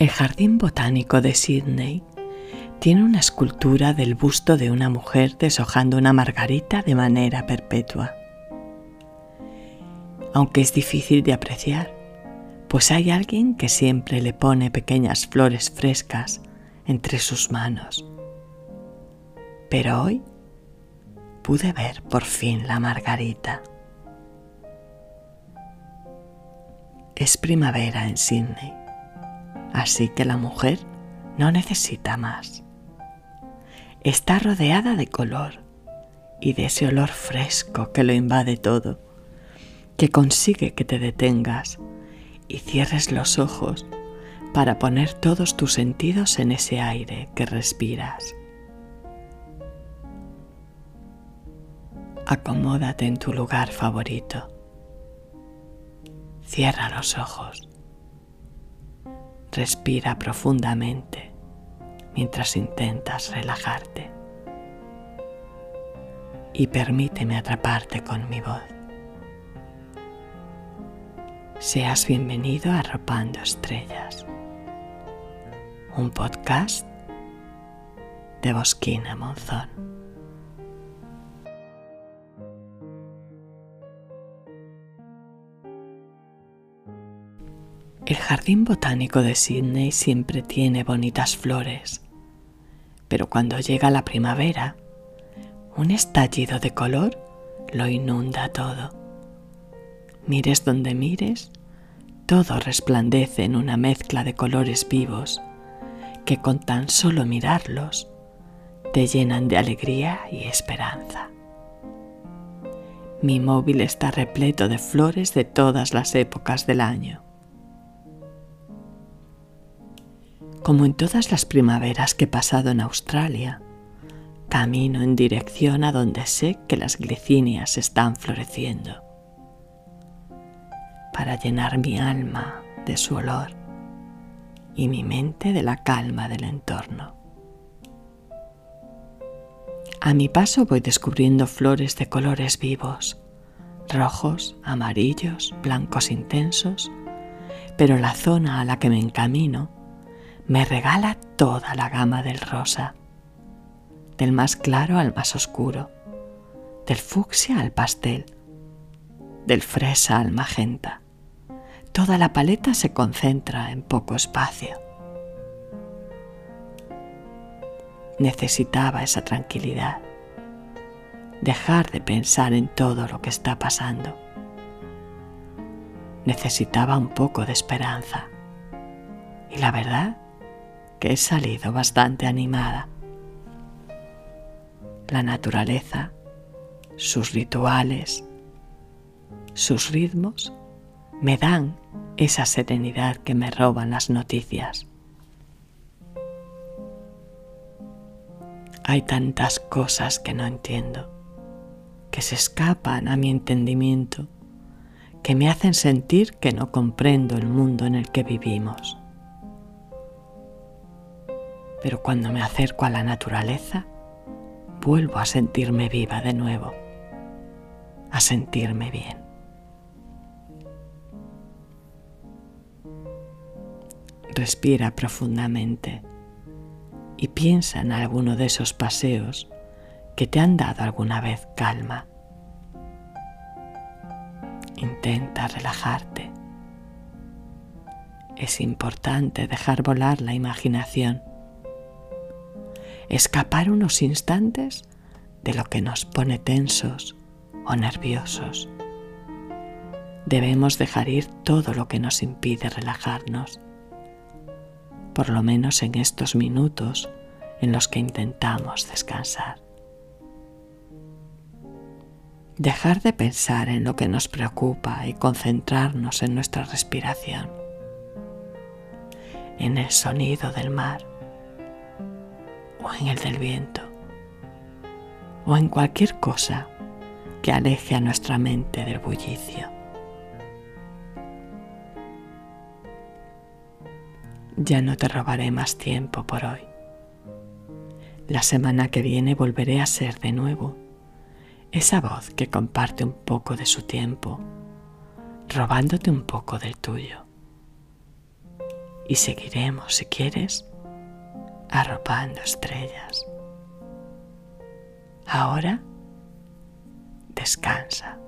El Jardín Botánico de Sydney tiene una escultura del busto de una mujer deshojando una margarita de manera perpetua. Aunque es difícil de apreciar, pues hay alguien que siempre le pone pequeñas flores frescas entre sus manos. Pero hoy pude ver por fin la margarita. Es primavera en Sydney, así que la mujer no necesita más. Está rodeada de color y de ese olor fresco que lo invade todo, que consigue que te detengas y cierres los ojos para poner todos tus sentidos en ese aire que respiras. Acomódate en tu lugar favorito Cierra los ojos. Respira profundamente mientras intentas relajarte. Y permíteme atraparte con mi voz. Seas bienvenido a Arropando Estrellas, un podcast de Bosquina Monzón. El jardín botánico de Sydney siempre tiene bonitas flores, pero cuando llega la primavera, un estallido de color lo inunda todo. Mires donde mires, todo resplandece en una mezcla de colores vivos que con tan solo mirarlos te llenan de alegría y esperanza. Mi móvil está repleto de flores de todas las épocas del año como en todas las primaveras que he pasado en Australia, camino en dirección a donde sé que las glicinias están floreciendo, para llenar mi alma de su olor y mi mente de la calma del entorno. A mi paso voy descubriendo flores de colores vivos, rojos, amarillos, blancos intensos, pero la zona a la que me encamino me regala toda la gama del rosa, del más claro al más oscuro, del fucsia al pastel, del fresa al magenta. Toda la paleta se concentra en poco espacio. Necesitaba esa tranquilidad, dejar de pensar en todo lo que está pasando. Necesitaba un poco de esperanza. Y la verdad que he salido bastante animada. La naturaleza, sus rituales, sus ritmos me dan esa serenidad que me roban las noticias. Hay tantas cosas que no entiendo, que se escapan a mi entendimiento, que me hacen sentir que no comprendo el mundo en el que vivimos pero cuando me acerco a la naturaleza, vuelvo a sentirme viva de nuevo, a sentirme bien. Respira profundamente y piensa en alguno de esos paseos que te han dado alguna vez calma. Intenta relajarte. Es importante dejar volar la imaginación escapar unos instantes de lo que nos pone tensos o nerviosos. Debemos dejar ir todo lo que nos impide relajarnos, por lo menos en estos minutos en los que intentamos descansar. Dejar de pensar en lo que nos preocupa y concentrarnos en nuestra respiración, en el sonido del mar o en el del viento, o en cualquier cosa que aleje a nuestra mente del bullicio. Ya no te robaré más tiempo por hoy. La semana que viene volveré a ser de nuevo esa voz que comparte un poco de su tiempo, robándote un poco del tuyo. y seguiremos, si quieres, arropando estrellas. Ahora descansa.